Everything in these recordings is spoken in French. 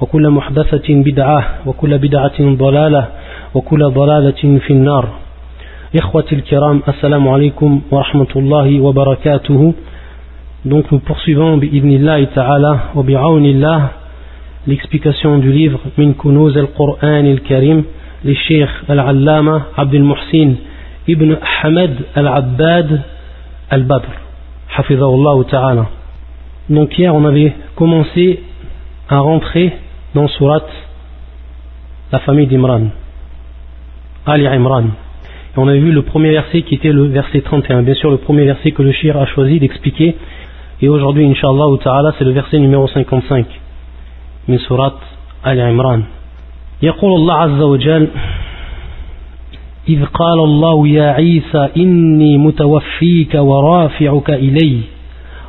وكل محدثة بدعة وكل بدعة ضلالة وكل ضلالة في النار. إخوتي الكرام السلام عليكم ورحمة الله وبركاته. Donc nous poursuivons بإذن الله تعالى وبعون الله l'explication du livre من كنوز القرآن الكريم للشيخ العلامة عبد المحسين ابن حمد العباد البدر حفظه الله تعالى Donc hier on avait commencé à rentrer dans Surat la famille d'Imran Ali Imran et on a vu le premier verset qui était le verset 31 bien sûr le premier verset que le shir a choisi d'expliquer et aujourd'hui inshallah ta'ala c'est le verset numéro 55 من سورة آل عمران يقول الله عز وجل إذ قال الله يا عيسى إني متوفيك ورافعك إلي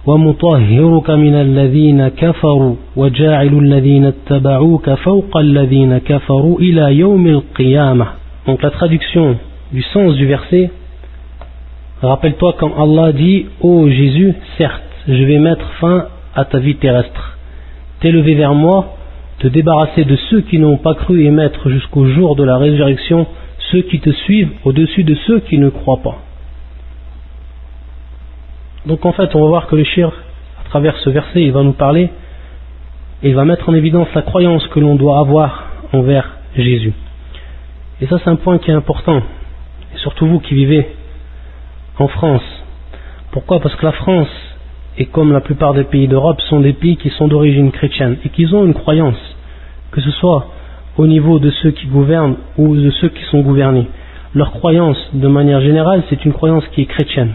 ومطهرك من الذين كفروا وجاعل الذين اتبعوك فوق الذين كفروا إلى يوم القيامة Donc la traduction du sens du verset Rappelle-toi quand Allah dit Ô oh Jésus, certes, je vais mettre fin à ta vie terrestre. T'élever vers moi, te débarrasser de ceux qui n'ont pas cru et mettre jusqu'au jour de la résurrection ceux qui te suivent au-dessus de ceux qui ne croient pas. Donc en fait, on va voir que le shir, à travers ce verset, il va nous parler et il va mettre en évidence la croyance que l'on doit avoir envers Jésus. Et ça, c'est un point qui est important. Et surtout vous qui vivez en France. Pourquoi? Parce que la France, et comme la plupart des pays d'Europe, sont des pays qui sont d'origine chrétienne et qui ont une croyance, que ce soit au niveau de ceux qui gouvernent ou de ceux qui sont gouvernés. Leur croyance, de manière générale, c'est une croyance qui est chrétienne.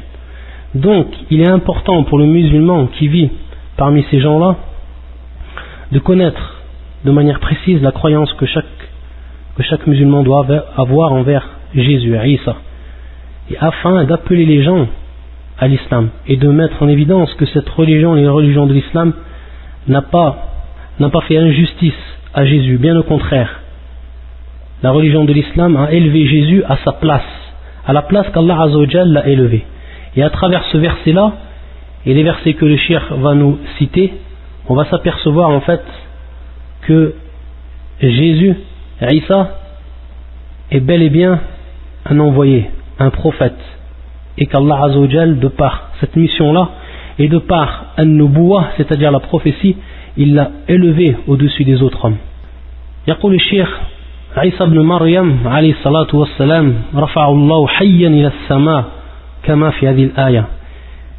Donc, il est important pour le musulman qui vit parmi ces gens-là de connaître de manière précise la croyance que chaque, que chaque musulman doit avoir envers Jésus, Isa, et afin d'appeler les gens à l'islam et de mettre en évidence que cette religion, les religions de l'islam, n'a pas, n'a pas fait injustice à Jésus, bien au contraire. La religion de l'islam a élevé Jésus à sa place, à la place qu'Allah l'a élevé. Et à travers ce verset-là, et les versets que le shir va nous citer, on va s'apercevoir en fait que Jésus, Isa, est bel et bien un envoyé, un prophète, et qu'Allah de par cette mission-là, et de par un nubuwa, c'est-à-dire la prophétie, il l'a élevé au-dessus des autres hommes. يقول الشيخ عيسى بن مريم عليه الصلاة والسلام رفع الله حيا إلى السماء kama fi aya.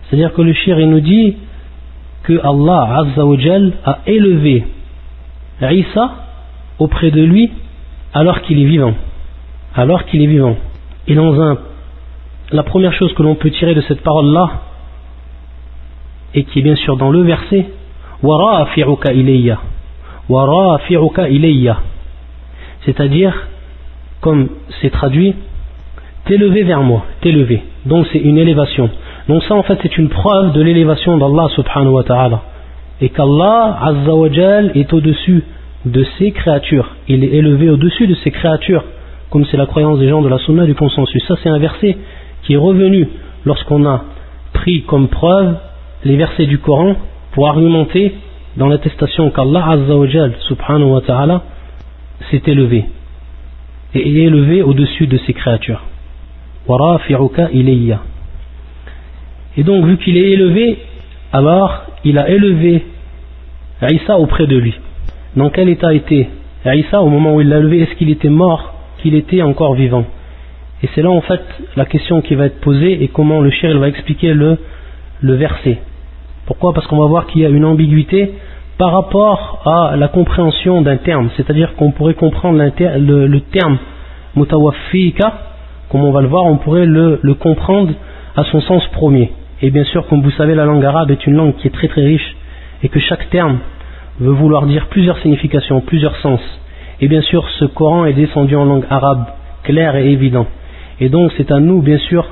C'est-à-dire que le shir il nous dit que Allah Azzawajal a élevé Isa auprès de lui alors qu'il est vivant. Alors qu'il est vivant. Et dans un la première chose que l'on peut tirer de cette parole-là, et qui est bien sûr dans le verset, Warafi'uka ilayya. Warafi'uka ilayya. C'est-à-dire, comme c'est traduit, t'élever vers moi t'élever donc c'est une élévation. Donc ça en fait c'est une preuve de l'élévation d'Allah subhanahu wa ta'ala. Et qu'Allah azza est au-dessus de ses créatures. Il est élevé au-dessus de ses créatures. Comme c'est la croyance des gens de la sunna du consensus. Ça c'est un verset qui est revenu lorsqu'on a pris comme preuve les versets du Coran pour argumenter dans l'attestation qu'Allah Azzawajal subhanahu wa ta'ala s'est élevé. Et est élevé au-dessus de ses créatures. Et donc vu qu'il est élevé, alors il a élevé Isa auprès de lui. Dans quel état était Isa au moment où il l'a élevé? Est-ce qu'il était mort Qu'il était encore vivant? Et c'est là en fait la question qui va être posée et comment le shir va expliquer le, le verset. Pourquoi? Parce qu'on va voir qu'il y a une ambiguïté par rapport à la compréhension d'un terme, c'est-à-dire qu'on pourrait comprendre le, le, terme mutawafika, comme on va le voir, on pourrait le, comprendre à son sens premier. Et bien sûr, comme vous savez, la langue arabe est une langue qui est très très riche et que chaque terme veut vouloir dire plusieurs significations, plusieurs sens. Et bien sûr, ce Coran est descendu en langue arabe, clair et évident. Et donc, c'est à nous, bien sûr,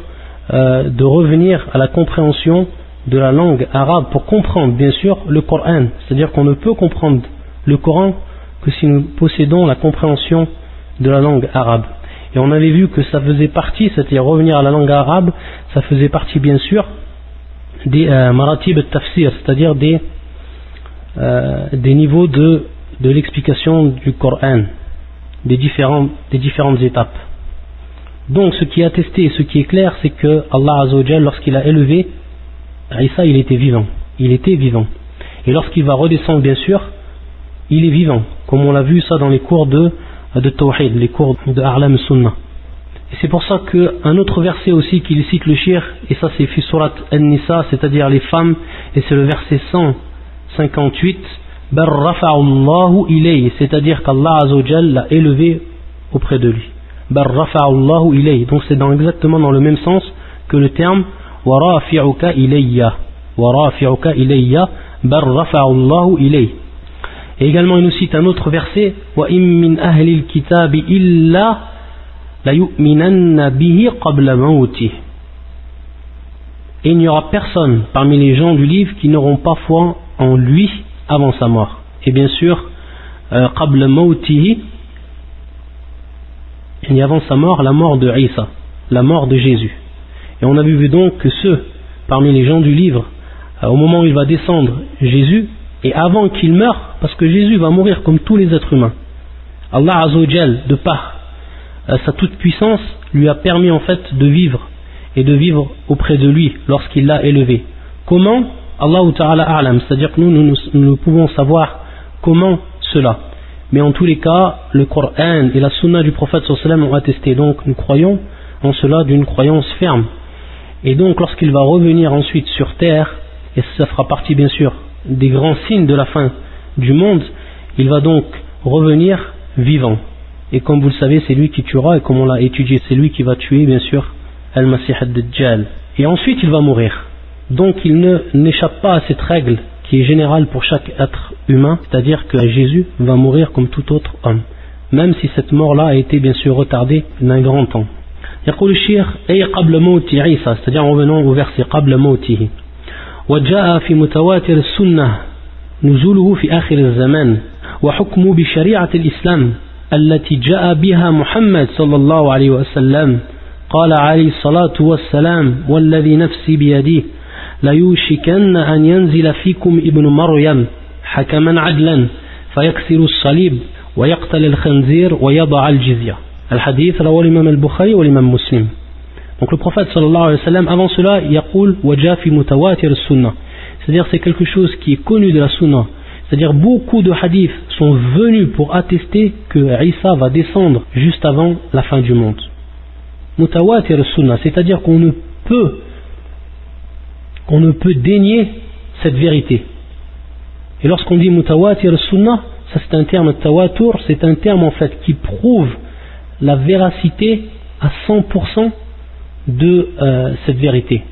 euh, de revenir à la compréhension de la langue arabe pour comprendre, bien sûr, le Coran. C'est-à-dire qu'on ne peut comprendre le Coran que si nous possédons la compréhension de la langue arabe. Et on avait vu que ça faisait partie, c'est-à-dire revenir à la langue arabe, ça faisait partie, bien sûr, des euh, maratib tafsir, c'est-à-dire des, euh, des niveaux de, l'explication du Coran, des, des différentes étapes. Donc ce qui est attesté et ce qui est clair, c'est que Allah Azzawajal, lorsqu'il a élevé Isa, il était vivant. Il était vivant. Et lorsqu'il va redescendre, bien sûr, il est vivant, comme on l'a vu ça dans les cours de, de Tawhid, les cours de Arlam Sunnah. Et c'est pour ça qu'un autre verset aussi qu'il cite le shir, et ça c'est fi surat An-Nisa, c'est-à-dire les femmes, et c'est le verset 158, c'est-à-dire qu'Allah l'a élevé auprès de lui. Donc c'est dans, exactement dans le même sens que le terme warafi'uka ilayya. Warafi'uka ilayya, bar rafa'allahu ilayhi. Et également il nous cite un autre verset. Et il n'y aura personne parmi les gens du livre qui n'auront pas foi en lui avant sa mort. Et bien sûr, qabla mawtihi, il y a avant sa mort la mort de Isa, la mort de Jésus. Et on a vu donc que ceux parmi les gens du livre, euh, au moment où il va descendre Jésus, et avant qu'il meure, parce que Jésus va mourir comme tous les êtres humains, Allah Azzawajal, de par euh, sa toute puissance, lui a permis en fait de vivre et de vivre auprès de lui lorsqu'il l'a élevé. Comment Allah Ta'ala A'lam, c'est-à-dire que nous, nous, nous pouvons savoir comment cela. Mais en tous les cas, le Coran et la Sunna du prophète sallam ont attesté. Donc nous croyons en cela d'une croyance ferme. Et donc lorsqu'il va revenir ensuite sur terre, et ça fera partie bien sûr des grands signes de la fin du monde, il va donc revenir vivant. Et comme vous le savez, c'est lui qui tuera, et comme on l'a étudié, c'est lui qui va tuer, bien sûr, Al-Masih al-Dajjal. Et ensuite, il va mourir. Donc, il ne, n'échappe pas à cette règle qui est générale pour chaque être humain, c'est-à-dire que Jésus va mourir comme tout autre homme, même si cette mort-là a été, bien sûr, retardée d'un grand temps. c'est-à-dire en revenant au verset وجاء في متواتر السنة نزوله في آخر الزمان وحكمه بشريعة الإسلام التي جاء بها محمد صلى الله عليه وسلم قال عليه الصلاة والسلام والذي نفسي بيديه ليوشكن أن ينزل فيكم ابن مريم حكما عدلا فيكسر الصليب ويقتل الخنزير ويضع الجزية. الحديث رواه الإمام البخاري والإمام مسلم. Donc le prophète sallallahu alayhi wa sallam, avant cela, yaqul waja fi mutawatir sunnah. C'est-à-dire c'est quelque chose qui est connu de la sunnah. C'est-à-dire beaucoup de hadiths sont venus pour attester que Isa va descendre juste avant la fin du monde. Mutawatir sunnah, c'est-à-dire qu'on ne peut qu'on ne peut dénier cette vérité. Et lorsqu'on dit mutawatir sunnah, ça c'est un terme tawatur, c'est un terme en fait qui prouve la véracité à 100% de euh, cette vérité.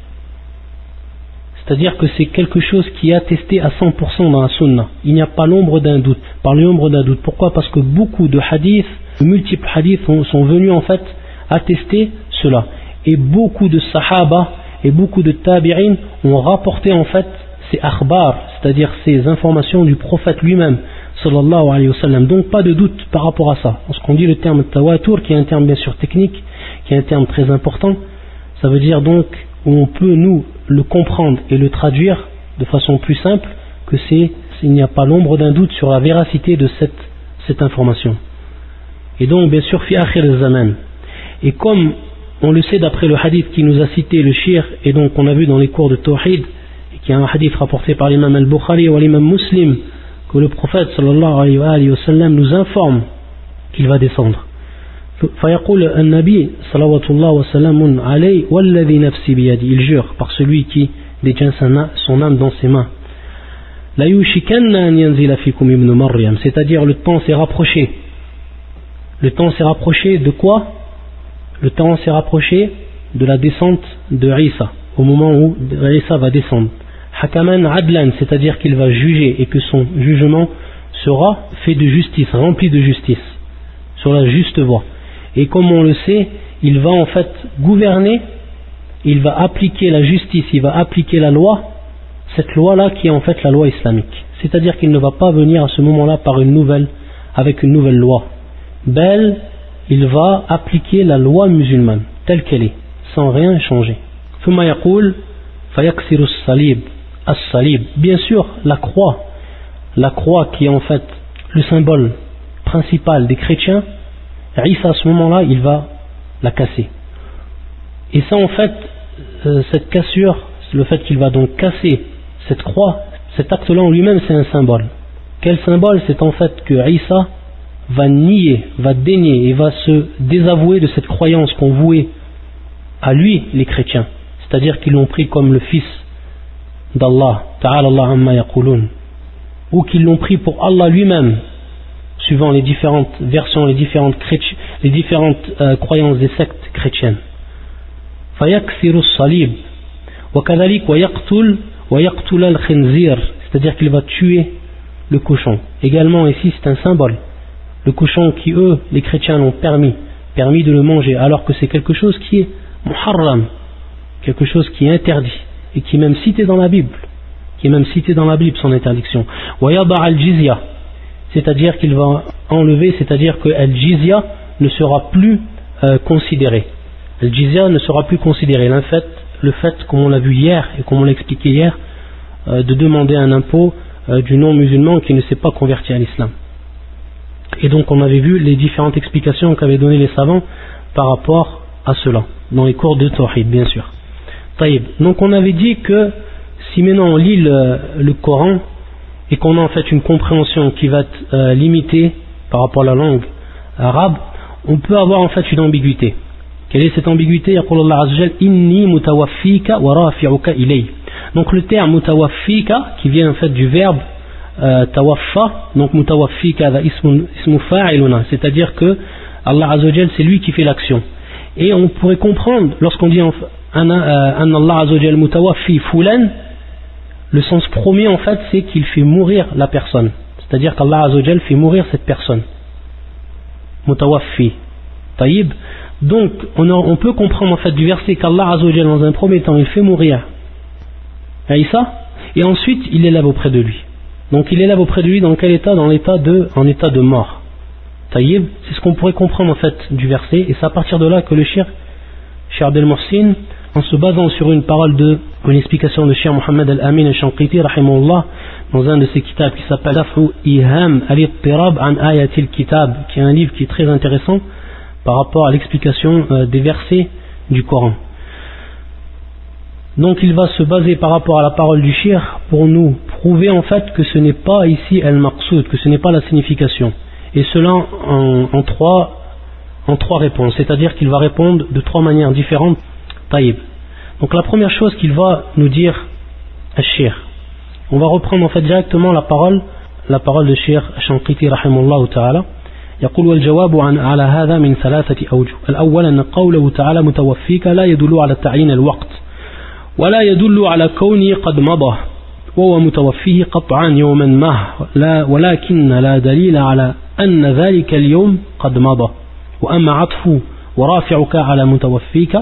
C'est-à-dire que c'est quelque chose qui est attesté à 100% dans la sunna. Il n'y a pas l'ombre d'un doute. Par l'ombre d'un doute. Pourquoi? Parce que beaucoup de hadiths, de multiples hadiths sont venus en fait attester cela. Et beaucoup de sahaba et beaucoup de tabi'in ont rapporté en fait ces akhbar, c'est-à-dire ces informations du prophète lui-même, sallallahu alayhi wa sallam. Donc pas de doute par rapport à ça. Lorsqu'on dit le terme tawatur, qui est un terme bien sûr technique, qui est un terme très important, ça veut dire donc on peut nous le comprendre et le traduire de façon plus simple que c'est il n'y a pas l'ombre d'un doute sur la véracité de cette, cette information. Et donc bien sûr fi akhir zaman. Et comme on le sait d'après le hadith qui nous a cité le shir et donc on a vu dans les cours de Tawhid et qui est un hadith rapporté par l'imam al-Bukhari ou l'imam Muslim que le prophète sallallahu alayhi wa sallam nous informe qu'il va descendre. فيقول النبي صلوات الله وسلام عليه والذي نفسي بيدي il jure par celui qui détient son âme dans ses mains لا يوشكن أن ينزل فيكم ابن مريم c'est-à-dire le temps s'est rapproché le temps s'est rapproché de quoi le temps s'est rapproché de la descente de Isa au moment où Isa va descendre hakaman adlan c'est-à-dire qu'il va juger et que son jugement sera fait de justice, rempli de justice, sur la juste voie. Et comme on le sait, il va en fait gouverner, il va appliquer la justice, il va appliquer la loi, cette loi-là qui est en fait la loi islamique. C'est-à-dire qu'il ne va pas venir à ce moment-là par une nouvelle, avec une nouvelle loi. Belle, il va appliquer la loi musulmane, telle qu'elle est, sans rien changer. Bien sûr, la croix, la croix qui est en fait le symbole principal des chrétiens, Isa à ce moment-là, il va la casser. Et ça en fait, euh, cette cassure, le fait qu'il va donc casser cette croix, cet acte-là en lui-même c'est un symbole. Quel symbole? C'est en fait que Isa va nier, va dénier et va se désavouer de cette croyance qu'on vouait à lui, les chrétiens. C'est-à-dire qu'ils l'ont pris comme le fils d'Allah, ta'ala Allah ou qu'ils l'ont pris pour Allah lui-même, suivant les différentes versions, les différentes, les différentes euh, croyances des sectes chrétiennes. c'est-à-dire qu'il va tuer le cochon. Également ici c'est un symbole. Le cochon qui eux, les chrétiens l'ont permis, permis de le manger, alors que c'est quelque chose qui est muharram, quelque chose qui est interdit et qui est même cité dans la Bible, qui est même cité dans la Bible son interdiction. al-jizya, c'est-à-dire qu'il va enlever, c'est-à-dire que al-jizya ne sera plus euh, considéré. Al-jizya ne sera plus considéré. Le fait, le fait, comme on l'a vu hier et comme on l'a expliqué hier, euh, de demander un impôt euh, du non-musulman qui ne s'est pas converti à l'islam. Et donc on avait vu les différentes explications qu'avaient données les savants par rapport à cela, dans les cours de Tawhid bien sûr. Donc on avait dit que si maintenant on lit le, Coran et qu'on a en fait une compréhension qui va être euh, limitée par rapport à la langue arabe, on peut avoir en fait une ambiguïté. Quelle est cette ambiguïté? Donc le terme mutawaffika qui vient en fait du verbe euh, tawaffa, donc mutawaffika c'est-à-dire que Allah Azzawajal c'est lui qui fait l'action. Et on pourrait comprendre lorsqu'on dit an Allah Azzawajal mutawaffi fulan, le sens premier en fait c'est qu'il fait mourir la personne. C'est-à-dire qu'Allah Azzawajal fait mourir cette personne. Mutawaffi. Taïb. Donc on, peut comprendre en fait du verset qu'Allah Azzawajal dans un premier temps il fait mourir Aïssa et ensuite il élève auprès de lui. Donc il élève auprès de lui dans quel état? Dans l'état de, en état de mort. Taïb, c'est ce qu'on pourrait comprendre en fait du verset, et c'est à partir de là que le shir, Shir Abdel Morsin, en se basant sur une parole de, une explication de Shir Mohammed Al-Amin Al-Shanqiti, dans un de ses kitabs qui s'appelle Afru Iham Al-Ittirab an Ayatil Kitab, qui est un livre qui est très intéressant par rapport à l'explication euh, des versets du Coran. Donc il va se baser par rapport à la parole du shir pour nous prouver en fait que ce n'est pas ici al-maqsoud, que ce n'est pas la signification. Et cela en, trois, en trois réponses, c'est-à-dire qu'il va répondre de trois manières différentes. Donc la première chose qu'il va nous dire al-shir, on va reprendre en fait directement la parole, la parole de shir Shanqiti rahimullah ta'ala. يقول والجواب عن على هذا من ثلاثة أوجه. الأول أن قوله تعالى متوفيك لا يدل على تعيين الوقت ولا يدل على كونه قد مضى وهو متوفيه قطعا يوما ما لا ولكن لا دليل على أن ذلك اليوم قد مضى. وأما عطف ورافعك على متوفيك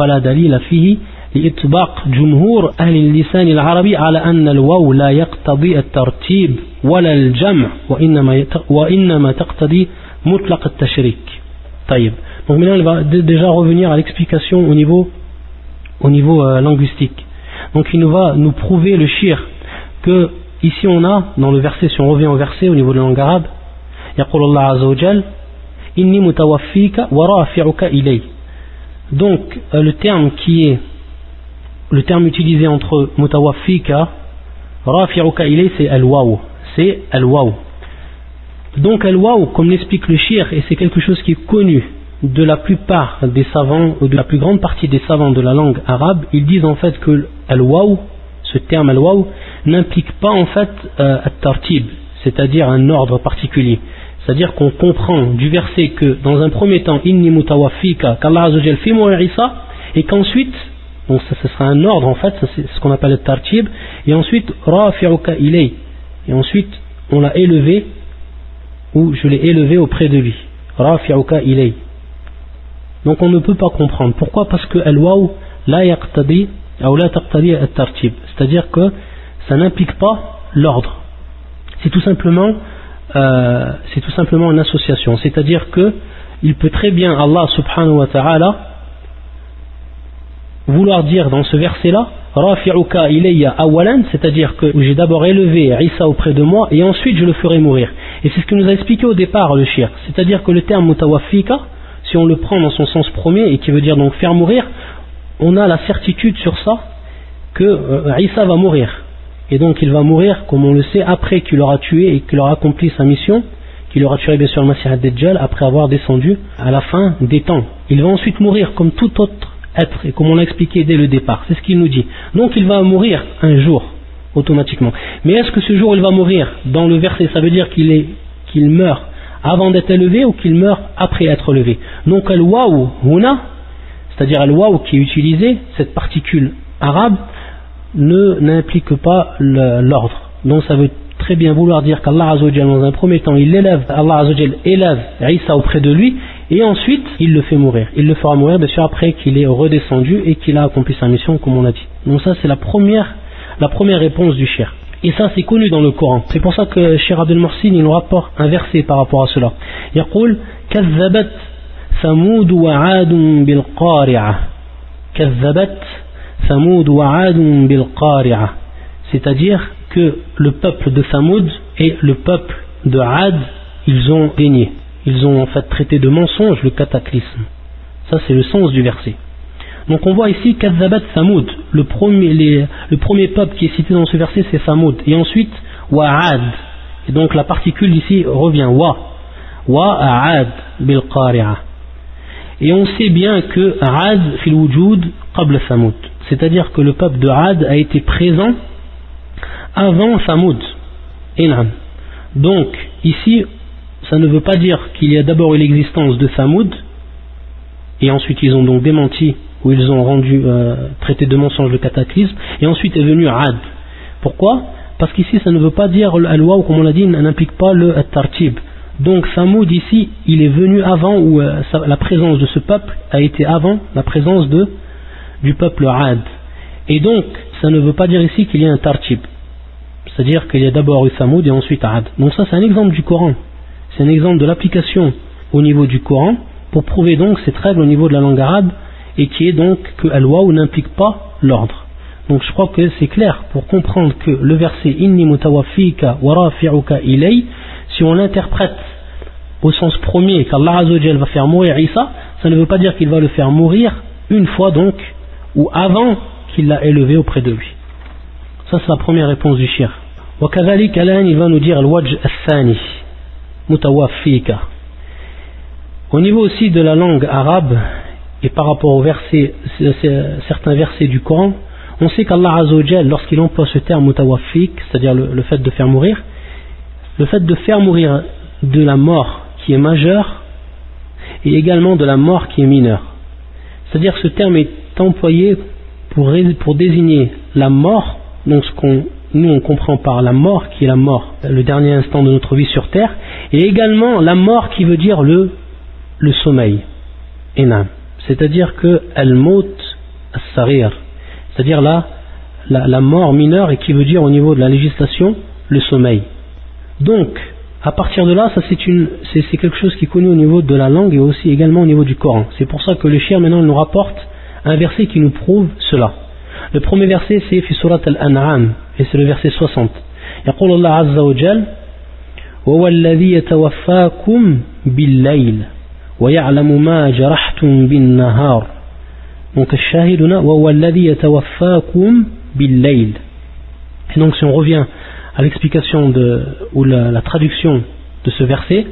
فلا دليل فيه لإطباق جمهور أهل اللسان العربي على أن الواو لا يقتضي الترتيب ولا الجمع وإنما, وإنما تقتضي مطلق التشريك طيب donc maintenant il va déjà revenir à l'explication au niveau au niveau euh, linguistique. Donc il nous va nous prouver le shir que ici on a dans le verset, si on revient au verset au niveau de la langue arabe, يقول الله عز وجل إني متوفيك ورافعك إلي. Donc euh, le terme qui est le terme utilisé entre mutawaffika, rafi'uka ilay, c'est al-waw. C'est al-waw. Donc al-waw, comme l'explique le shir, et c'est quelque chose qui est connu de la plupart des savants, ou de la plus grande partie des savants de la langue arabe, ils disent en fait que al-waw, ce terme al-waw, n'implique pas en fait euh, tartib cest c'est-à-dire un ordre particulier. C'est-à-dire qu'on comprend du verset que dans un premier temps, inni mutawafika, qu'Allah Isa, et qu'ensuite, donc ce sera un ordre en fait, c'est ce qu'on appelle le tartib, et ensuite, rafi'uka ilay, et ensuite, on l'a élevé ou je l'ai élevé auprès de lui. Rafi'uka ilay. Donc on ne peut pas comprendre. Pourquoi? Parce que al-waw la yaqtadi ou la at-tartib. C'est-à-dire que ça n'implique pas l'ordre. C'est tout simplement euh, c'est tout simplement une association. C'est-à-dire que il peut très bien Allah subhanahu wa ta'ala vouloir dire dans ce verset-là Rafi'uka ilayya awalan, c'est-à-dire que j'ai d'abord élevé Isa auprès de moi et ensuite je le ferai mourir. Et c'est ce que nous a expliqué au départ le shir. C'est-à-dire que le terme mutawafika, si on le prend dans son sens premier et qui veut dire donc faire mourir, on a la certitude sur ça que euh, Isa va mourir. Et donc il va mourir, comme on le sait, après qu'il aura tué et qu'il aura accompli sa mission, qu'il aura tué bien sûr le Masih al-Dajjal après avoir descendu à la fin des temps. Il va ensuite mourir comme tout autre être, et comme on l'a expliqué dès le départ. C'est ce qu'il nous dit. Donc il va mourir un jour, automatiquement. Mais est-ce que ce jour il va mourir Dans le verset, ça veut dire qu'il qu'il meurt avant d'être élevé ou qu'il meurt après être levé. Donc al-waw c'est-à-dire al-waw qui est utilisé, cette particule arabe, ne n'implique pas l'ordre. Donc ça veut très bien vouloir dire qu'Allah Azzawajal, dans un premier temps, il élève, Allah Azzawajal élève Isa auprès de lui, et ensuite, il le fait mourir. Il le fera mourir, bien sûr, après qu'il est redescendu et qu'il a accompli sa mission, comme on l'a dit. Donc ça, c'est la première, la première réponse du cher. Et ça, c'est connu dans le Coran. C'est pour ça que Cher Abdel Morsin, il nous rapporte un verset par rapport à cela. Il dit, Samoud wa bil C'est-à-dire que le peuple de Samoud et le peuple de Ad, ils ont régné. Ils ont en fait traité de mensonge le cataclysme. Ça, c'est le sens du verset. Donc on voit ici Kazabat Samoud. Le premier, le premier peuple qui est cité dans ce verset, c'est Samoud. Et ensuite, Wa'ad. Et donc la particule ici revient. Wa. Wa'ad bil qari'ah. Et on sait bien que Ad fil wujud qabla Samoud. C'est-à-dire que le peuple de Ad a été présent avant Samoud. Donc, ici, ça ne veut pas dire qu'il y a d'abord eu l'existence de Samoud, et ensuite ils ont donc démenti, ou ils ont rendu, euh, traité de mensonge le cataclysme, et ensuite est venu Ad. Pourquoi? Parce qu'ici, ça ne veut pas dire, ou comme on l'a dit, n'implique pas le tartib. Donc, Samoud ici, il est venu avant, ou euh, la présence de ce peuple a été avant la présence de, du peuple Ad. Et donc, ça ne veut pas dire ici qu'il y a un tartib. C'est-à-dire qu'il y a d'abord eu Samoud et ensuite Ad. Donc ça c'est un exemple du Coran. C'est un exemple de l'application au niveau du Coran pour prouver donc cette règle au niveau de la langue arabe et qui est donc que al-waw n'implique pas l'ordre. Donc je crois que c'est clair pour comprendre que le verset inni mutawafika wa rafi'uka ilay si on l'interprète au sens premier qu'Allah Azzawajal va faire mourir Isa, ça ne veut pas dire qu'il va le faire mourir une fois donc ou avant qu'il l'a élevé auprès de lui. Ça, c'est la première réponse du shir. وكذلك الآن il va nous dire الوجه الثاني متوفيك au niveau aussi de la langue arabe et par rapport aux versets, certains versets du Coran on sait qu'Allah Azzawajal lorsqu'il emploie ce terme mutawafik c'est-à-dire le, le, fait de faire mourir le fait de faire mourir de la mort qui est majeure et également de la mort qui est mineure c'est-à-dire que ce terme est employé pour, désigner la mort donc ce qu'on nous comprend par la mort qui est la mort, le dernier instant de notre vie sur terre, et également la mort qui veut dire le, le sommeil, enam. C'est-à-dire que c'est-à-dire la, la, mort mineure et qui veut dire au niveau de la législation le sommeil. Donc, à partir de là, ça c'est une, c'est, quelque chose qui est connu au niveau de la langue et aussi également au niveau du Coran. C'est pour ça que le chien maintenant nous rapporte un verset qui nous prouve cela. Le premier verset c'est fi surat al-an'am et c'est le verset 60. يقول الله عز وجل وهو الذي يتوفاكم بالليل ويعلم ما جرحتم بالنهار donc الشاهد هنا وهو الذي يتوفاكم بالليل et donc si on revient à l'explication ou la, traduction de ce verset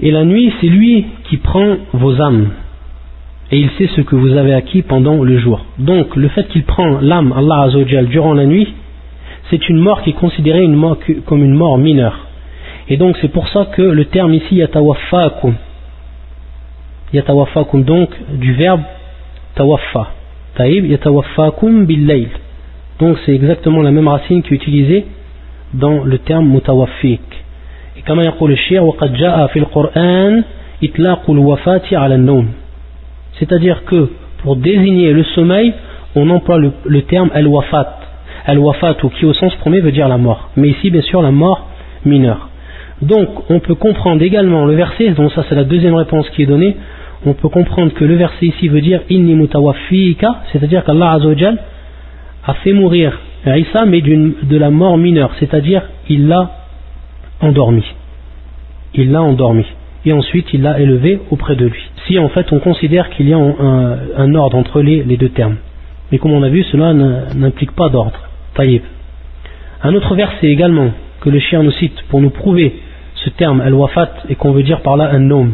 et la nuit c'est lui qui prend vos âmes et il sait ce que vous avez acquis pendant le jour. Donc le fait qu'il prend l'âme Allah Azzawajal durant la nuit, c'est une mort qui est considérée comme une mort mineure. Et donc c'est pour ça que le terme ici yatawaffakum, yatawaffakum donc du verbe tawaffa, taïb yatawaffakum billayl. Donc c'est exactement la même racine qui est utilisée dans le terme mutawaffik. Et comme يقول الشيخ وقد جاء في القرآن إطلاق الوفاة على النوم c'est-à-dire que pour désigner le sommeil on emploie le, le terme al-wafat al-wafat ou qui au sens premier veut dire la mort mais ici bien sûr la mort mineure donc on peut comprendre également le verset donc ça c'est la deuxième réponse qui est donnée on peut comprendre que le verset ici veut dire inni mutawaffika c'est-à-dire qu'Allah Azzawajal a fait mourir Isa mais de la mort mineure c'est-à-dire il l'a endormi il l'a endormi et ensuite il l'a élevé auprès de lui si en fait on considère qu'il y a un, ordre entre les, les, deux termes mais comme on a vu cela n'implique pas d'ordre taïb un autre verset également que le chien nous cite pour nous prouver ce terme al-wafat et qu'on veut dire par là un nom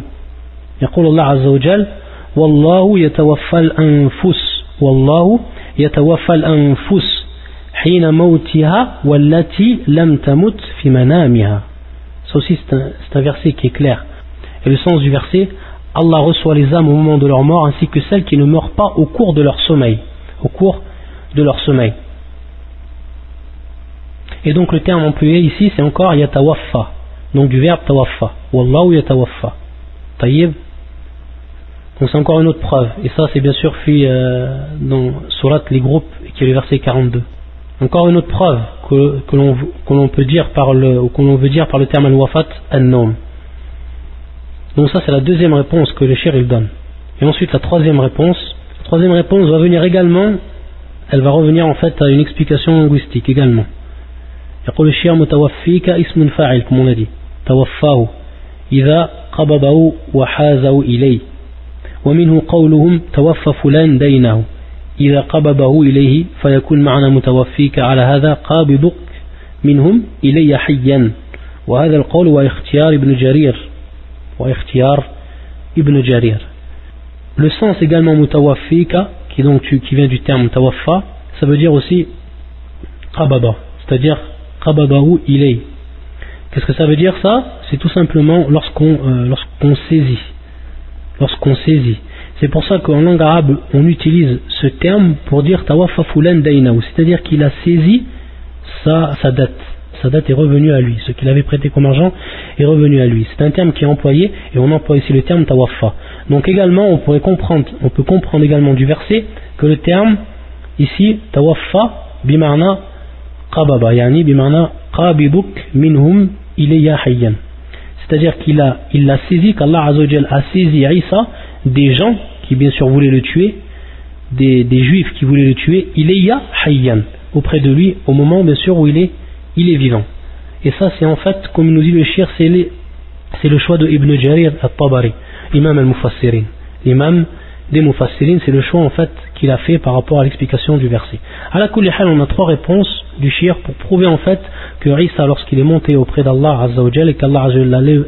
يقول الله عز وجل والله يتوفى الأنفس والله يتوفى الأنفس حين موتها والتي لم تمت في منامها Ça aussi c'est un, un verset qui est clair. Et le sens du verset, Allah reçoit les âmes au moment de leur mort ainsi que celles qui ne meurent pas au cours de leur sommeil. Au cours de leur sommeil. Et donc le terme employé ici c'est encore yatawaffa. Donc du verbe tawaffa. Wallahu yatawaffa. Tayyib. Donc c'est encore une autre preuve. Et ça c'est bien sûr fait euh, dans Surat les groupes qui est le verset 42. Encore une autre preuve que, que l'on peut dire par le ou que l'on veut dire par le terme al-wafat an-nom. Donc ça c'est la deuxième réponse que le shir il donne. Et ensuite la troisième réponse. La troisième réponse va venir également, elle va revenir en fait à une explication linguistique également. يقول الشيخ متوفيك اسم فاعل comme on a dit توفاه إذا قبضه وحازه إليه ومنه قولهم توفى فلان دينه إذا قبضه إليه فيكون معنى متوفيك على هذا قابضك منهم إلي حيا وهذا القول واختيار ابن جرير واختيار ابن جرير Le sens également mutawafika, qui, donc, qui vient du terme mutawaffa, ça veut dire aussi qababa, c'est-à-dire qababahu ilay. Qu'est-ce que ça veut dire ça C'est tout simplement lorsqu'on euh, lorsqu'on saisit. Lorsqu'on saisit. C'est pour ça qu'en langue arabe, on utilise ce terme pour dire tawaffa fulan c'est-à-dire qu'il a saisi sa, sa dette. Sa dette est revenue à lui. Ce qu'il avait prêté comme argent est revenu à lui. C'est un terme qui est employé et on emploie ici le terme tawaffa. Donc également, on pourrait comprendre, on peut comprendre également du verset que le terme ici tawaffa bimarna qababa, yani bimarna qabiduk minhum ilayya hayyan. C'est-à-dire qu'il a, il a saisi, qu'Allah a saisi Isa des gens qui bien sûr voulaient le tuer, des, juifs qui voulaient le tuer, il est ya hayyan, auprès de lui au moment bien sûr où il est, il est vivant. Et ça c'est en fait, comme nous dit le shir, c'est le choix de Ibn Jarir al-Tabari, imam al-Mufassirin. L'imam des Mufassirin, c'est le choix en fait qu'il a fait par rapport à l'explication du verset. À la hal, on a trois réponses du shir pour prouver en fait que Isa, lorsqu'il est monté auprès d'Allah Azzawajal et qu'Allah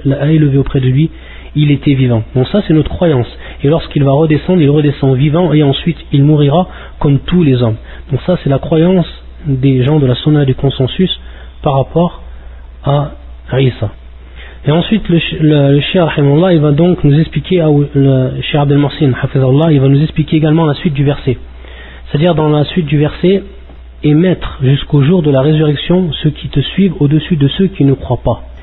l'a élevé auprès de lui, il était vivant. Donc ça c'est notre croyance. Et lorsqu'il va redescendre, il redescend vivant et ensuite il mourira comme tous les hommes. Donc ça c'est la croyance des gens de la sunna du consensus par rapport à Isa. Et ensuite le, le, le il va donc nous expliquer, le Cheikh Abdel il va nous expliquer également la suite du verset. C'est-à-dire dans la suite du verset, et mettre jusqu'au jour de la résurrection ceux qui te suivent au-dessus de ceux qui ne croient pas.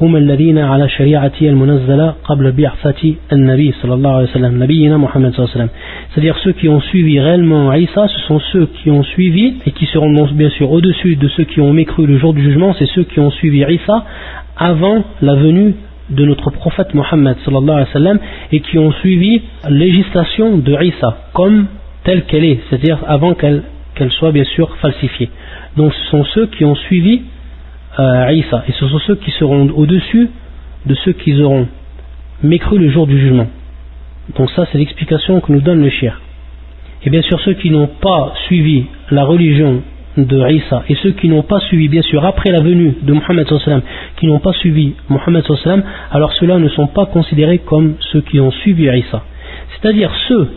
هم الذين على شريعتي المنزلة قبل بعثة النبي صلى الله عليه وسلم نبينا محمد صلى الله عليه وسلم c'est-à-dire ceux qui ont suivi réellement Isa ce sont ceux qui ont suivi et qui seront bien sûr au-dessus de ceux qui ont mécru le jour du jugement c'est ceux qui ont suivi Isa avant la venue de notre prophète Mohammed sallallahu alayhi wa sallam et qui ont suivi la législation de Isa comme telle qu'elle est c'est-à-dire avant qu'elle qu'elle soit bien sûr falsifiée donc ce sont ceux qui ont suivi euh. Et ce sont ceux qui seront au-dessus de ceux qui auront mécru le jour du jugement. Donc ça c'est l'explication que nous donne le shir. Et bien sûr ceux qui n'ont pas suivi la religion de Isa et ceux qui n'ont pas suivi bien sûr après la venue de Mohammed qui n'ont pas suivi Mohammed alors ceux-là ne sont pas considérés comme ceux qui ont suivi Isa. C'est-à-dire ceux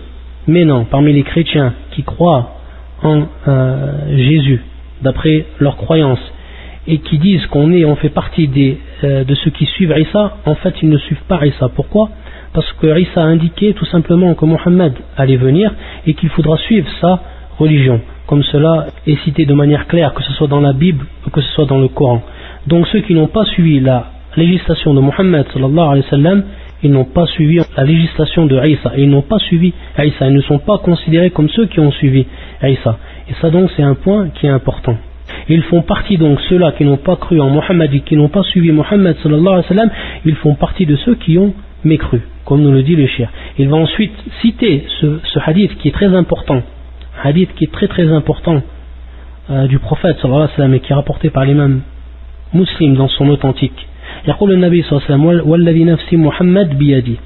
maintenant parmi les chrétiens qui croient en euh, Jésus d'après leur croyance, et qui disent qu'on est, on fait partie euh, de ceux qui suivent Isa, en fait ils ne suivent pas Isa. Pourquoi? Parce que Isa a indiqué tout simplement que Mohammed allait venir et qu'il faudra suivre sa religion, comme cela est cité de manière claire, que ce soit dans la Bible ou que ce soit dans le Coran. Donc ceux qui n'ont pas suivi la législation de Mohammed sallallahu ils n'ont pas suivi la législation de Isa, ils n'ont pas suivi Isa, ils ne sont pas considérés comme ceux qui ont suivi Isa. Et ça donc c'est un point qui est important. Ils font partie donc ceux-là qui n'ont pas cru en Mohammed et qui n'ont pas suivi Mohammed sallallahu alayhi wa sallam, ils font partie de ceux qui ont mécru, comme nous le dit le shir. Il va ensuite citer ce, hadith qui est très important, un hadith qui est très très important euh, du prophète sallallahu alayhi wa sallam et qui est rapporté par l'imam muslim dans son authentique. يقول النبي صلى الله عليه وسلم والذي نفس محمد بيدي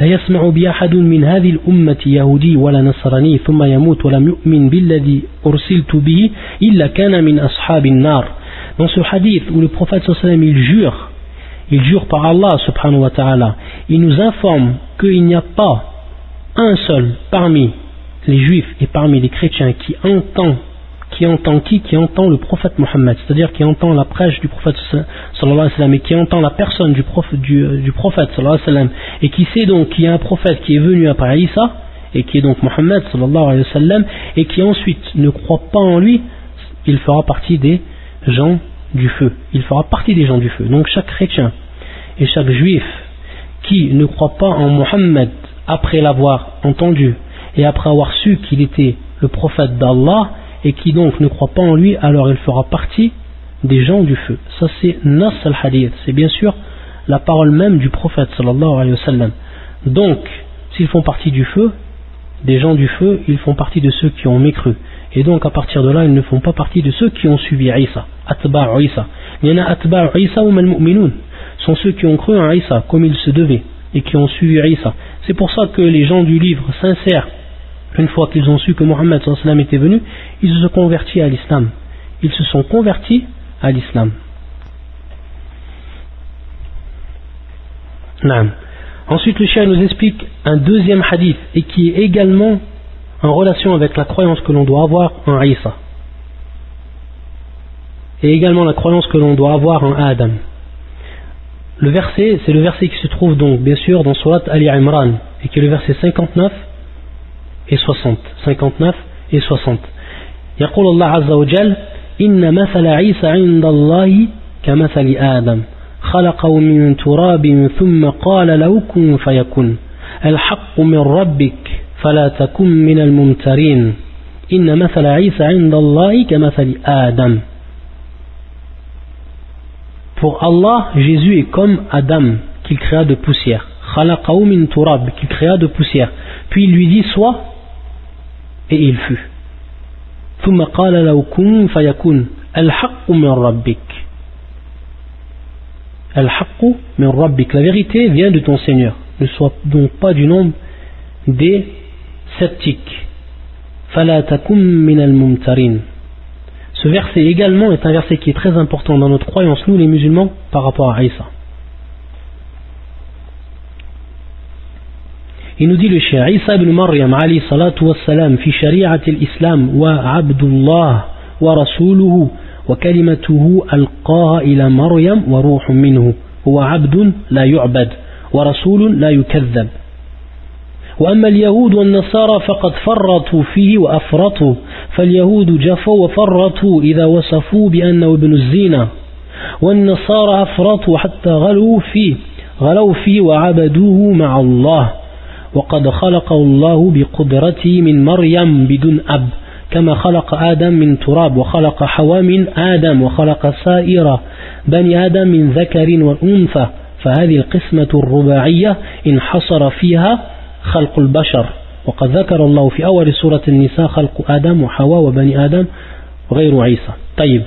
لا يسمع بي أحد من هذه الأمة يهودي ولا نصراني ثم يموت ولم يؤمن بالذي أرسلت به إلا كان من أصحاب النار Dans ce hadith où le prophète sallam il jure, il jure par Allah subhanahu wa ta'ala, il nous informe qu'il n'y a pas un seul parmi les juifs et parmi les chrétiens qui entend qui entend qui Qui entend le prophète Mohammed, c'est-à-dire qui entend la prêche du prophète sallallahu alayhi wa sallam, et qui entend la personne du, prophète, du, du prophète sallallahu alayhi wa sallam, et qui sait donc qu'il y a un prophète qui est venu après Isa, et qui est donc Mohammed sallallahu alayhi wa sallam, et qui ensuite ne croit pas en lui, il fera partie des gens du feu. Il fera partie des gens du feu. Donc chaque chrétien et chaque juif qui ne croit pas en Mohammed après l'avoir entendu et après avoir su qu'il était le prophète d'Allah, et qui donc ne croit pas en lui, alors il fera partie des gens du feu. Ça c'est Nas al-Hadith, c'est bien sûr la parole même du prophète sallallahu sallam. Donc, s'ils font partie du feu, des gens du feu, ils font partie de ceux qui ont mécru. Et donc à partir de là, ils ne font pas partie de ceux qui ont suivi Isa, Atba'u Isa. Il y en a Atba'u Isa ou Mal sont ceux qui ont cru en Isa comme il se devait et qui ont suivi Isa. C'est pour ça que les gens du livre sincères une fois qu'ils ont su que Mohammed était venu, ils se sont convertis à l'islam. Ils se sont convertis à l'islam. Ensuite, le chien nous explique un deuxième hadith et qui est également en relation avec la croyance que l'on doit avoir en Isa. Et également la croyance que l'on doit avoir en Adam. Le verset, c'est le verset qui se trouve donc bien sûr dans Surat Ali Imran et qui est le verset 59 et 60 59 et 60 يقول الله عز وجل إن مثل عيسى عند الله كمثل آدم. خلقه من تراب ثم قال له كن فيكن. الحق من ربك فلا تكن من الممترين. إن مثل عيسى عند الله كمثل آدم. Pour Allah, Jésus est comme Adam qu'il créa de poussière. Khalaqahu min turab, qu'il créa de poussière. Puis il lui dit, sois, et il fut. ثم قال له كن فيكون الحق من ربك الحق من ربك la vérité vient de ton Seigneur ne sois donc pas du nombre des sceptiques فلا تكن من الممترين ce verset également est un verset qui est très important dans notre croyance nous les musulmans par rapport à Isa Il nous dit le cher Isa ibn Maryam alayhi salatu wassalam fi shari'at al-islam wa abdullah wa rasuluhu wa kalimatuhu alqaha ila Maryam wa ruhun minhu huwa abdun la yu'bad wa rasulun la yukazzab وأما اليهود والنصارى فقد فرطوا فيه وأفرطوا فاليهود جفوا وفرطوا إذا وصفوا بأنه ابن الزينة والنصارى أفرطوا حتى غلوا فيه غلوا فيه وعبدوه مع الله وقد خلقه الله بقدرته من مريم بدون أب كما خلق آدم من تراب وخلق حواء من آدم وخلق سائر بني آدم من ذكر وأنثى. فهذه القسمة الرباعية انحصر فيها خلق البشر. وقد ذكر الله في أول سورة النساء خلق آدم وحواء وبني آدم غير عيسى. طيب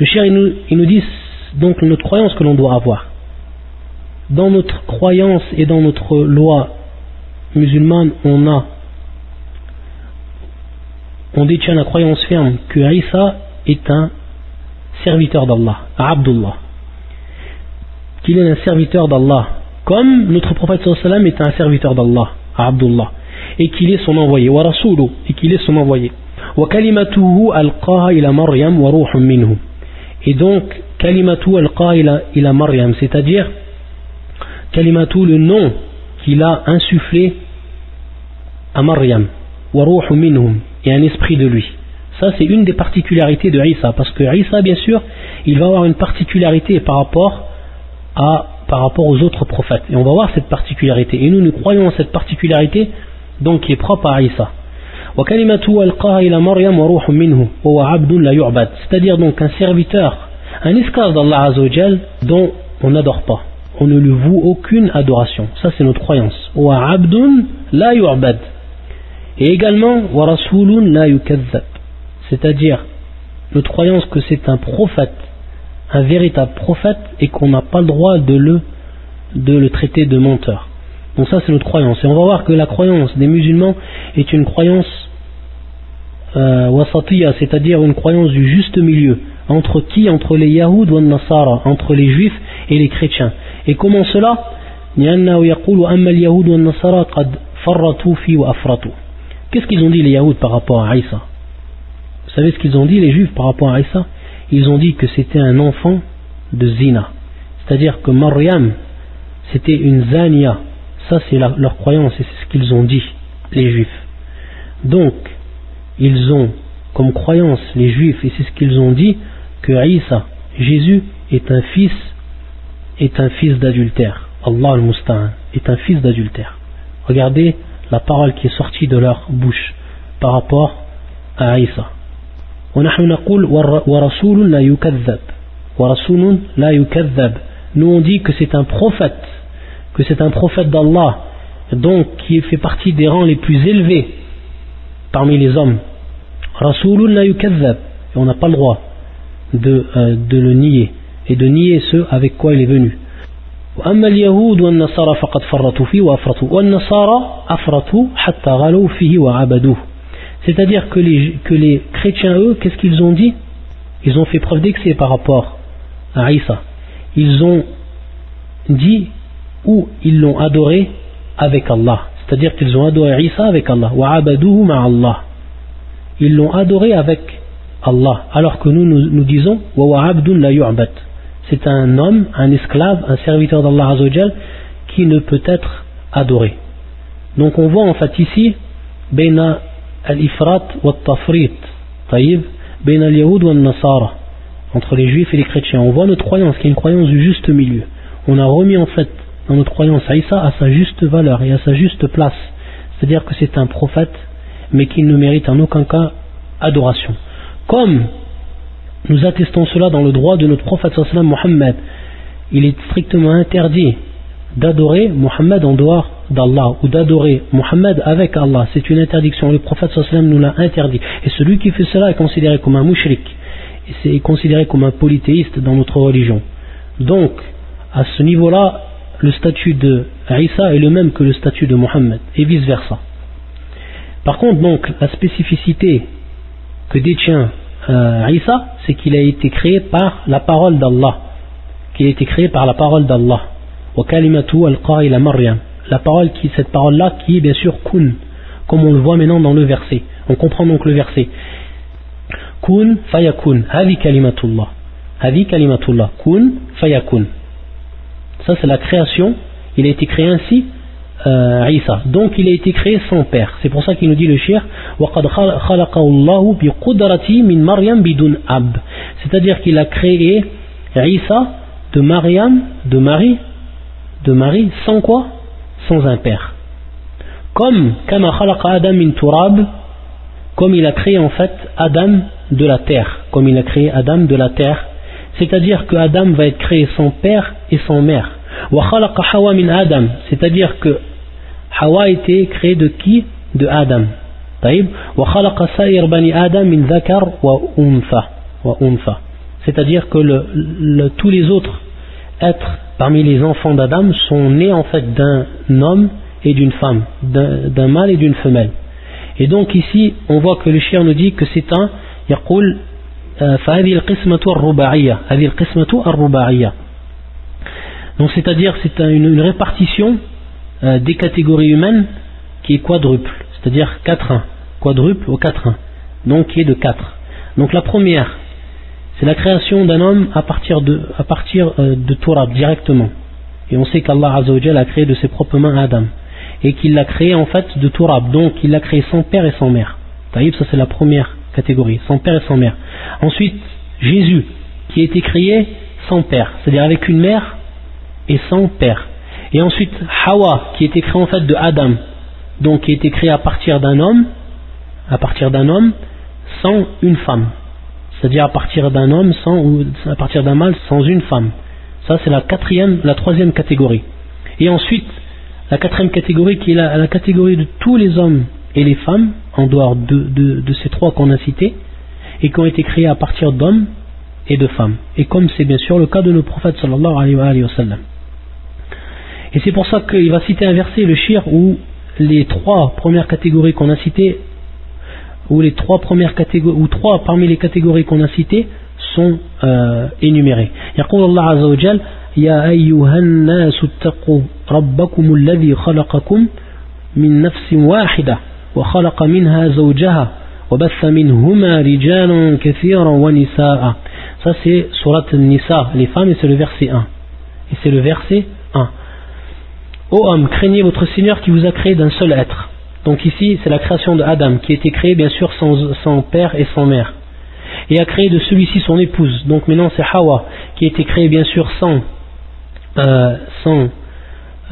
le chien il nous dit donc notre croyance que l'on doit avoir. Dans notre croyance et dans notre loi musulmane, on a, on détient la croyance ferme que Isa est un serviteur d'Allah, Abdullah, qu'il est un serviteur d'Allah, comme notre prophète sallam est un serviteur d'Allah, Abdullah, et qu'il est son envoyé, wa rasulu, et qu'il est son envoyé. Wa kalimatuhu alqaha ila Maryam wa ruhum minhu. Et donc, kalimatu alqaha ila Maryam, c'est-à-dire, kalimatu le nom qu'il a insufflé à Maryam wa minhum et un esprit de lui. Ça c'est une des particularités de Isa parce que Isa bien sûr il va avoir une particularité par rapport à par rapport aux autres prophètes. Et on va voir cette particularité. Et nous nous croyons en cette particularité donc qui est propre à Isa. C'est-à-dire donc un serviteur un esclave d'Allah Azzawajal dont on n'adore pas. On ne lui voue aucune adoration. Ça c'est notre croyance et également c'est-à-dire notre croyance que c'est un prophète un véritable prophète et qu'on n'a pas le droit de le, traiter de menteur donc ça c'est notre croyance. Et on va voir que la croyance des musulmans est une croyance euh, c'est-à-dire une croyance du juste milieu. Entre qui? Entre les Yahoud ou Nasara, entre les juifs et les chrétiens. Et comment cela? Qu'est-ce qu'ils ont dit les Yahoud par rapport à Isa Vous savez ce qu'ils ont dit les juifs par rapport à Isa Ils ont dit que c'était un enfant de zina. C'est-à-dire que Maryam, c'était une zania, ça, c'est leur croyance et c'est ce qu'ils ont dit, les juifs. Donc, ils ont comme croyance, les juifs, et c'est ce qu'ils ont dit, que Isa, Jésus, est un fils, est un fils d'adultère. Allah al-Musta'an est un fils d'adultère. Regardez la parole qui est sortie de leur bouche par rapport à Isa. Nous on dit que c'est un prophète que c'est un prophète d'Allah, donc qui fait partie des rangs les plus élevés parmi les hommes. Rasulun et on n'a pas le droit euh, de le nier, et de nier ce avec quoi il est venu وأما اليهود والنصارى فقد فرطوا فيه وأفرطوا والنصارى أفرطوا حتى غلوا فيه وعبدوه c'est-à-dire que les, que les chrétiens eux qu'est-ce qu'ils ont dit ils ont fait preuve d'excès par rapport à Isa ils ont dit où ils l'ont adoré avec Allah. C'est-à-dire qu'ils ont adoré Isa avec Allah. Allah. Ils l'ont adoré avec Allah. Alors que nous, nous, disons c'est un homme, un esclave, un serviteur d'Allah Azzawajal qui ne peut être adoré. Donc on voit en fait ici, Beina al-Ifrat wa tafrit Taïb, wa nasara entre les juifs et les chrétiens. On voit notre croyance qui est une croyance du juste milieu. On a remis en fait dans notre croyance Aïssa à sa juste valeur et à sa juste place. C'est-à-dire que c'est un prophète, mais qui ne mérite en aucun cas adoration. Comme nous attestons cela dans le droit de notre prophète Mohammed, il est strictement interdit d'adorer Mohammed en dehors d'Allah ou d'adorer Mohammed avec Allah. C'est une interdiction. Le prophète nous l'a interdit. Et celui qui fait cela est considéré comme un mushrik. Et c'est considéré comme un polythéiste dans notre religion. Donc, à ce niveau-là, le statut de Isa est le même que le statut de Mohammed, et vice-versa. Par contre, donc, la spécificité que détient euh, Isa, c'est qu'il a été créé par la parole d'Allah, qu'il a été créé par la parole d'Allah. La parole qui, cette parole-là, qui est bien sûr kun, comme on le voit maintenant dans le verset. On comprend donc le verset. Kun fayakun, hadi kalimatullah. Hadi kalimatullah. Kun fayakun. Ça, c'est la création. Il a été créé ainsi, euh. Donc, il a été créé sans père. C'est pour ça qu'il nous dit le shir C'est-à-dire qu'il a créé Isa de Mariam, de Marie, de Marie, sans quoi? Sans un père. Comme Adam comme il a créé en fait Adam de la terre, comme il a créé Adam de la terre, c'est-à-dire que Adam va être créé sans père et sans mère. C'est-à-dire que Hawa a été créé de qui De Adam. C'est-à-dire que le, tous les autres êtres parmi les enfants d'Adam sont nés en fait d'un homme et d'une femme, d'un mâle et d'une femelle. Et donc ici, on voit que le chien nous dit que c'est un يقول فهذه القسمة الرباعية هذه القسمة الرباعية donc c'est-à-dire c'est une, répartition euh, des catégories humaines qui est quadruple, c'est-à-dire 4-1, quadruple au 4-1. donc qui est de quatre. Donc la première, c'est la création d'un homme à partir de, à partir, euh, de Torah directement. Et on sait qu'Allah a créé de ses propres mains Adam. Et qu'il l'a créé en fait de Tourab, donc il l'a créé sans père et sans mère. Taïb, ça c'est la première catégorie, sans père et sans mère. Ensuite, Jésus, qui a été créé sans père, c'est-à-dire avec une mère et sans père. Et ensuite, Hawa, qui a été créé en fait de Adam, donc qui a été créé à partir d'un homme, à partir d'un homme, sans une femme. C'est-à-dire à partir d'un homme sans, ou à partir d'un mâle sans une femme. Ça, c'est la quatrième, la troisième catégorie. Et ensuite, la quatrième catégorie qui est la, la catégorie de tous les hommes et les femmes, en dehors de, ces trois qu'on a cités, et qui ont été créés à partir d'hommes et de femmes. Et comme c'est bien sûr le cas de nos prophètes sallallahu alayhi wa sallam. Et c'est pour ça qu'il va citer un verset, le shir, où les trois premières catégories qu'on a citées, ou les trois premières catégories, ou trois parmi les catégories qu'on a citées, sont euh, énumérées. يقول الله عز وجل يا أيها الناس اتقوا ربكم الذي خلقكم من نفس واحدة وخلق منها زوجها وبث منهما رجالا كثيرا ونساء ça c'est surat Nisa les femmes et c'est le verset 1 et c'est le verset 1 Ô homme, craignez votre Seigneur qui vous a créé d'un seul être. Donc ici, c'est la création de Adam, qui a été créé bien sûr sans, père et sans mère. Et a créé de celui-ci son épouse. Donc maintenant, c'est Hawa, qui a été créé bien sûr sans, euh, sans,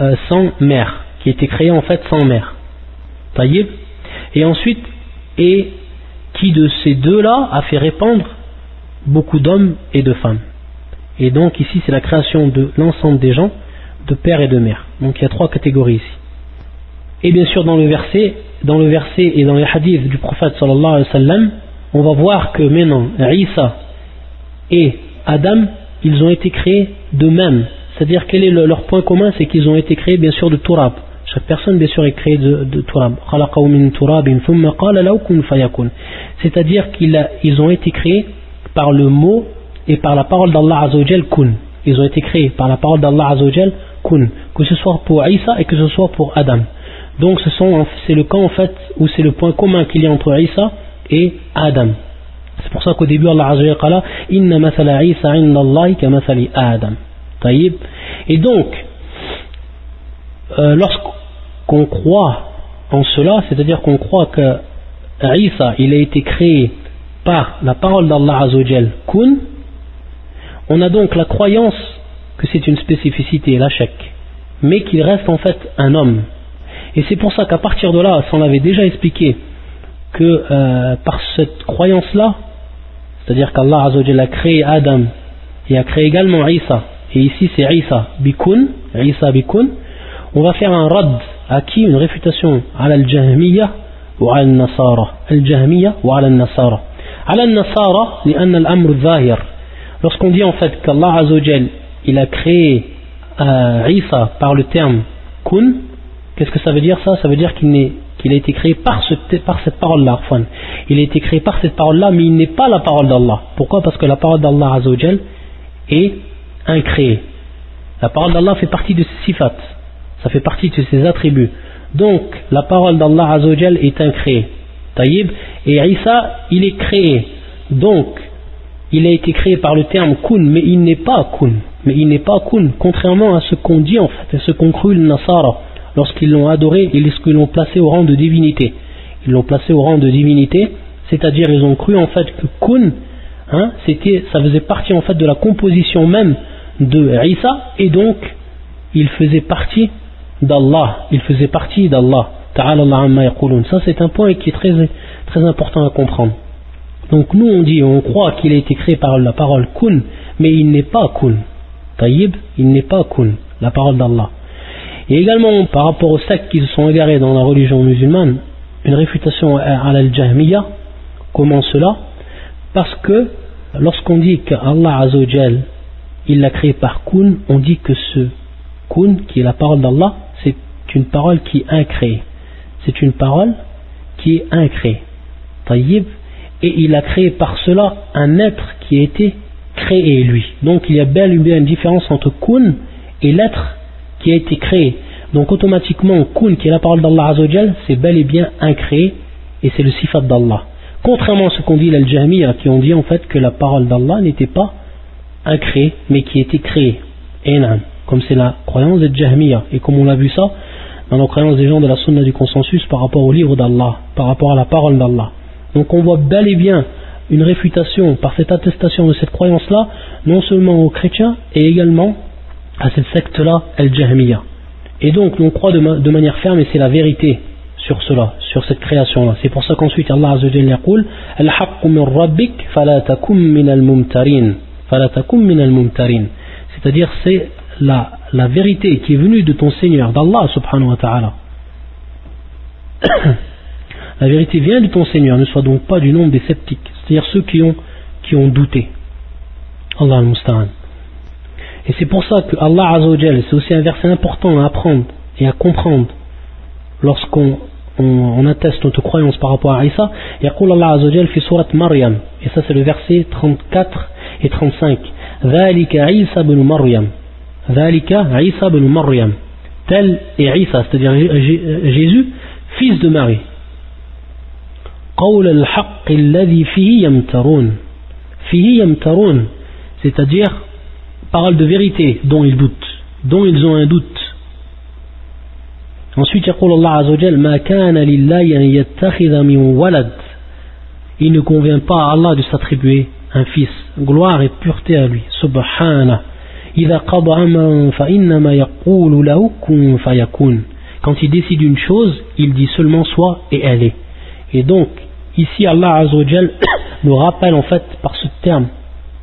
euh, sans mère, qui a été créé en fait sans mère. Taïb. Et ensuite, et qui de ces deux-là a fait répandre beaucoup d'hommes et de femmes. Et donc ici, c'est la création de l'ensemble des gens de père et de mère. Donc il y a trois catégories ici. Et bien sûr dans le verset, dans le verset et dans les hadiths du prophète sallallahu alayhi wa sallam, on va voir que maintenant Isa et Adam, ils ont été créés de même. C'est-à-dire quel est leur point commun, c'est qu'ils ont été créés bien sûr de Turab. Chaque personne bien sûr est créée de, de Turab. C'est-à-dire qu'ils ont été créés par le mot et par la parole d'Allah Azzawajal kun. Ils ont été créés par la parole d'Allah Azzawajal que ce soit pour Isa et que ce soit pour Adam. Donc c'est le cas en fait où c'est le point commun qu'il y a entre Isa et Adam. C'est pour ça qu'au début Allah Azza inna mathala Isa inna Allah ka mathali Adam. Et donc euh, lorsqu'on croit en cela, c'est-à-dire qu'on croit que Isa il a été créé par la parole d'Allah Azza wa kun, on a donc la croyance que c'est une spécificité, la chèque, mais qu'il reste en fait un homme. Et c'est pour ça qu'à partir de là, on avait déjà expliqué que euh, par cette croyance-là, c'est-à-dire qu'Allah a créé Adam et a créé également Isa, et ici c'est Isa bikun, Isa bikun, on va faire un rad à qui Une réfutation? À al-Jahmiya ou à al-Nasara. Al-Jahmiya ou à al-Nasara. al-Nasara, al-Amr Lorsqu'on dit en fait qu'Allah il a créé euh, par le terme kun, qu'est-ce que ça veut dire ça? Ça veut dire qu'il qu'il a été créé par, ce, par cette parole-là. Il a été créé par cette parole-là, mais il n'est pas la parole d'Allah. Pourquoi? Parce que la parole d'Allah Azzawajal est incréée. La parole d'Allah fait partie de ses sifat, ça fait partie de ses attributs. Donc, la parole d'Allah Azzawajal est incréée. Taïb, et Isa, il est créé. Donc, il a été créé par le terme kun, mais il n'est pas kun. Mais il n'est pas kun, contrairement à ce qu'on dit en fait, à ce qu'ont cru le Nasara lorsqu'ils l'ont adoré et l'ont placé au rang de divinité. Ils l'ont placé au rang de divinité, c'est-à-dire ils ont cru en fait que kun, hein, c'était, ça faisait partie en fait de la composition même de Isa et donc il faisait partie d'Allah, il faisait partie d'Allah. Ça c'est un point qui est très, très important à comprendre. Donc nous on dit, on croit qu'il a été créé par la parole kun, mais il n'est pas kun. Taïb, il n'est pas kun, la parole d'Allah. Et également par rapport aux sectes qui se sont égarés dans la religion musulmane, une réfutation à l'al-Jahmiya, comment cela Parce que lorsqu'on dit qu'Allah Azzawajal, il l'a créé par kun, on dit que ce kun, qui est la parole d'Allah, c'est une parole qui est incréée. C'est une parole qui est incréée. Taïb, et il a créé par cela un être qui a été créé lui. Donc il y a bel et bien une différence entre kun et l'être qui a été créé. Donc automatiquement kun qui est la parole d'Allah c'est bel et bien incréé et c'est le sifat d'Allah. Contrairement à ce qu'ont dit l'Al-Jahmiya, qui ont dit en fait que la parole d'Allah n'était pas incréée, mais qui était créée. Comme c'est la croyance des Jahmiya. Et comme on l'a vu ça dans nos croyances des gens de la sunna du consensus par rapport au livre d'Allah, par rapport à la parole d'Allah. Donc on voit bel et bien une réfutation par cette attestation de cette croyance-là, non seulement aux chrétiens, et également à cette secte-là, Al-Jahmiya. Et donc, on croit de, manière ferme, et c'est la vérité sur cela, sur cette création-là. C'est pour ça qu'ensuite Allah Azza wa yaqul Al-haqqu min rabbik fala takum min al-mumtarin. Fala takum min al-mumtarin. C'est-à-dire, c'est la, la vérité qui est venue de ton Seigneur, d'Allah subhanahu wa ta'ala. la vérité vient de ton Seigneur, ne sois donc pas du nombre des sceptiques, c'est-à-dire ceux qui ont, qui ont douté. Allah al-Musta'an. Et c'est pour ça que Allah Azzawajal, c'est aussi un verset important à apprendre et à comprendre lorsqu'on on, atteste notre croyance par rapport à Isa. يقول Allah Azzawajal في سورة مريم et ça c'est le verset 34 et 35 ذلك عيسى بن مريم ذلك عيسى بن مريم tel est Isa c'est-à-dire Jésus fils de Marie قول الحق الذي فيه يمترون فيه يمترون c'est-à-dire parole de vérité dont ils doutent, dont ils ont un doute. Ensuite, يقول الله عز وجل ما كان لله أن يتخذ من ولد Il ne convient pas à Allah de s'attribuer un fils. Gloire et pureté à lui. Subhana. إذا قضى أمرا فإنما يقول له كن فيكون. Quand il décide une chose, il dit seulement soit et elle est. Et donc, ici Allah Azza wa nous rappelle en fait par ce terme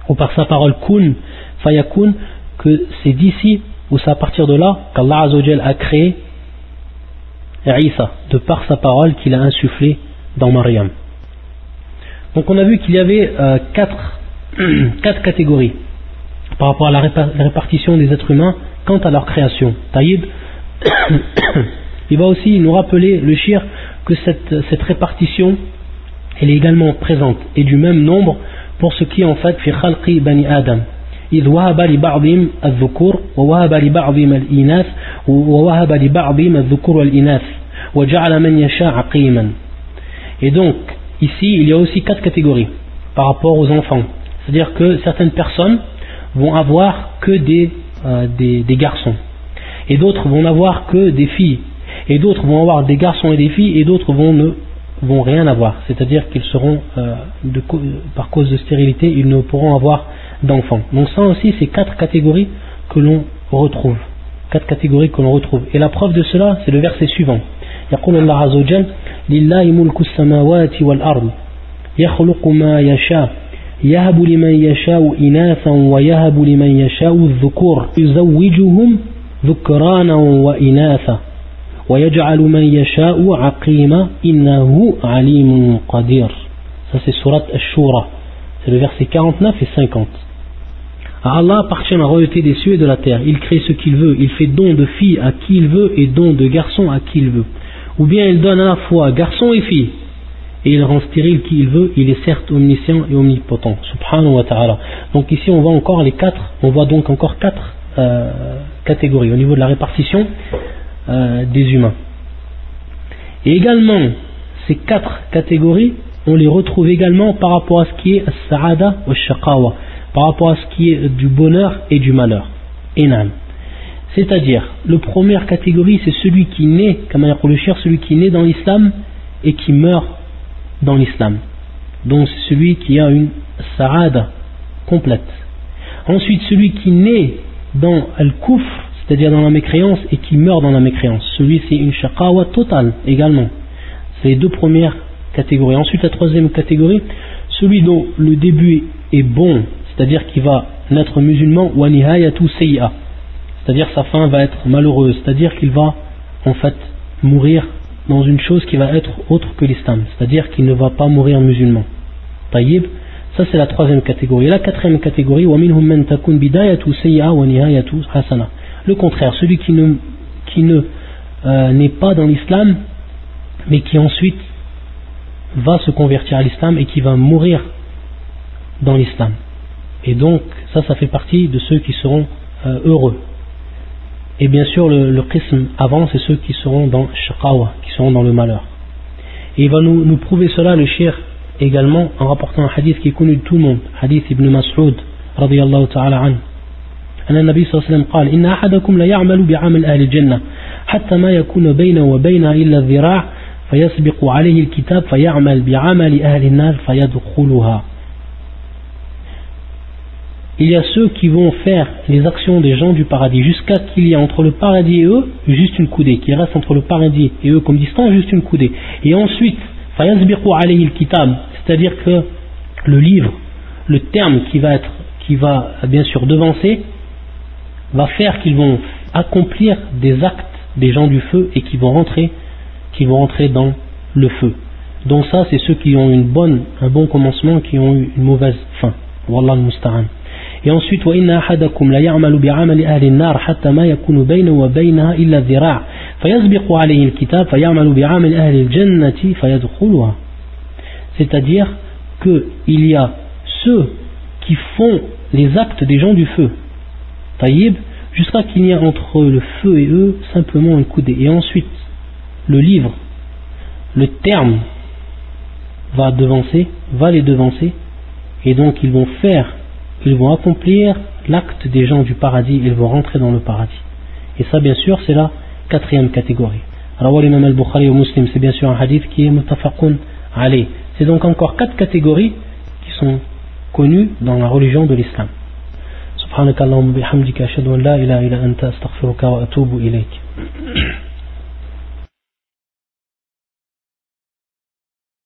ou par sa parole kun fayakun, que c'est d'ici ou c'est à partir de là qu'Allah Azzawajal a créé Isa, de par sa parole qu'il a insufflé dans Maryam. Donc on a vu qu'il y avait euh, quatre, quatre, catégories par rapport à la, répartition des êtres humains quant à leur création. Taïd, il va aussi nous rappeler le shir que cette, cette répartition elle est également présente et du même nombre pour ce qui est en fait fi khalqi bani Adam إذ وهب لبعضهم الذكور ووهب لبعضهم الإناث ووهب لبعضهم الذكور والإناث وجعل من يشاء عقيما Et donc, ici, il y a aussi quatre catégories par rapport aux enfants. C'est-à-dire que certaines personnes vont avoir que des, euh, des, des garçons. Et d'autres vont n'avoir que des filles. Et d'autres vont avoir des garçons et des filles. Et d'autres vont ne vont rien avoir. C'est-à-dire qu'ils seront, euh, de, par cause de stérilité, ils ne pourront avoir d'enfants. Donc ça aussi, c'est quatre catégories que l'on retrouve. Quatre catégories que l'on retrouve. Et la preuve de cela, c'est le verset suivant. يقول الله عز وجل لله ملك السماوات والأرض يخلق ما يشاء يهب لمن يشاء إناثا ويهب لمن يشاء الذكور يزوجهم ذكرانا وإناثا ويجعل من يشاء عقيما إنه عليم قدير ça c'est surat Ash-Shura c'est le verset 49 et 50 À Allah appartient la royauté des cieux et de la terre. Il crée ce qu'il veut. Il fait don de filles à qui il veut et don de garçons à qui il veut. Ou bien il donne à la fois garçons et filles. Et il rend stérile qui il veut. Il est certes omniscient et omnipotent. Subhanahu wa ta'ala. Donc ici on voit encore les quatre. On voit donc encore quatre euh, catégories au niveau de la répartition euh, des humains. Et également, ces quatre catégories, on les retrouve également par rapport à ce qui est as-sa'ada ou shaqawa par rapport à ce qui est du bonheur et du malheur. Enam. C'est-à-dire, la première catégorie, c'est celui qui naît, comme le cher, celui qui naît dans l'islam et qui meurt dans l'islam. Donc c'est celui qui a une sarada complète. Ensuite, celui qui naît dans al-kufr, c'est-à-dire dans la mécréance, et qui meurt dans la mécréance. Celui, c'est une shaqawa totale également. C'est les deux premières catégories. Ensuite, la troisième catégorie, celui dont le début est bon c'est-à-dire qu'il va naître musulman, ou c'est-à-dire sa fin va être malheureuse, c'est-à-dire qu'il va en fait mourir dans une chose qui va être autre que l'islam, c'est-à-dire qu'il ne va pas mourir musulman. Taïb, ça c'est la troisième catégorie. Et la quatrième catégorie, le contraire, celui qui ne, qui ne euh, n'est pas dans l'islam, mais qui ensuite va se convertir à l'islam et qui va mourir dans l'islam. Et donc, ça, ça fait partie de ceux qui seront euh, heureux. Et bien sûr, le, le qism avant, c'est ceux qui seront dans qui seront dans le malheur. Et il va nous, prouver cela, le shir, également en rapportant un hadith qui est connu de tout le monde, hadith ibn Mas'ud, radiallahu ta'ala an أن النبي صلى الله عليه وسلم قال إن أحدكم لا يعمل بعمل أهل الجنة حتى ما يكون بينه وبينها إلا الذراع فيسبق عليه الكتاب فيعمل بعمل أهل النار فيدخلها il y a ceux qui vont faire les actions des gens du paradis jusqu'à qu'il y ait entre le paradis et eux juste une coudée, qui reste entre le paradis et eux comme distance juste une coudée. Et ensuite, c'est-à-dire que le livre, le terme qui va être, qui va bien sûr devancer, va faire qu'ils vont accomplir des actes des gens du feu et qui vont rentrer, qui vont rentrer dans le feu. Donc ça, c'est ceux qui ont une bonne, un bon commencement, qui ont eu une mauvaise fin. Wallah al-musta'an. Et ensuite, وَإِنَّ أَحَدَكُمْ لَيَعْمَلُ بِعَمَلِ أَهْلِ النَّارِ حَتَّى مَا يَكُونُ بَيْنَهُ وَبَيْنَهَا إِلَّا الذِّرَاعُ فَيَسْبِقُ عَلَيْهِ الْكِتَابُ فَيَعْمَلُ بِعَمَلِ أَهْلِ الْجَنَّةِ فَيَدْخُلُهَا C'est-à-dire qu'il y a ceux qui font les actes des gens du feu, taïb, jusqu'à qu'il n'y ait entre le feu et eux simplement un coudé. Et ensuite, le livre, le terme va devancer, va les devancer, et donc ils vont faire ils vont accomplir l'acte des gens du paradis, ils vont rentrer dans le paradis. Et ça, bien sûr, c'est la quatrième catégorie. Alors, l'imam al-Bukhari au Muslim, c'est bien sûr un hadith qui est mutafaqun allez. C'est donc encore quatre catégories qui sont connues dans la religion de l'islam. سبحانك اللهم بحمدك أشهد أن لا إله إلا أنت أستغفرك وأتوب إليك.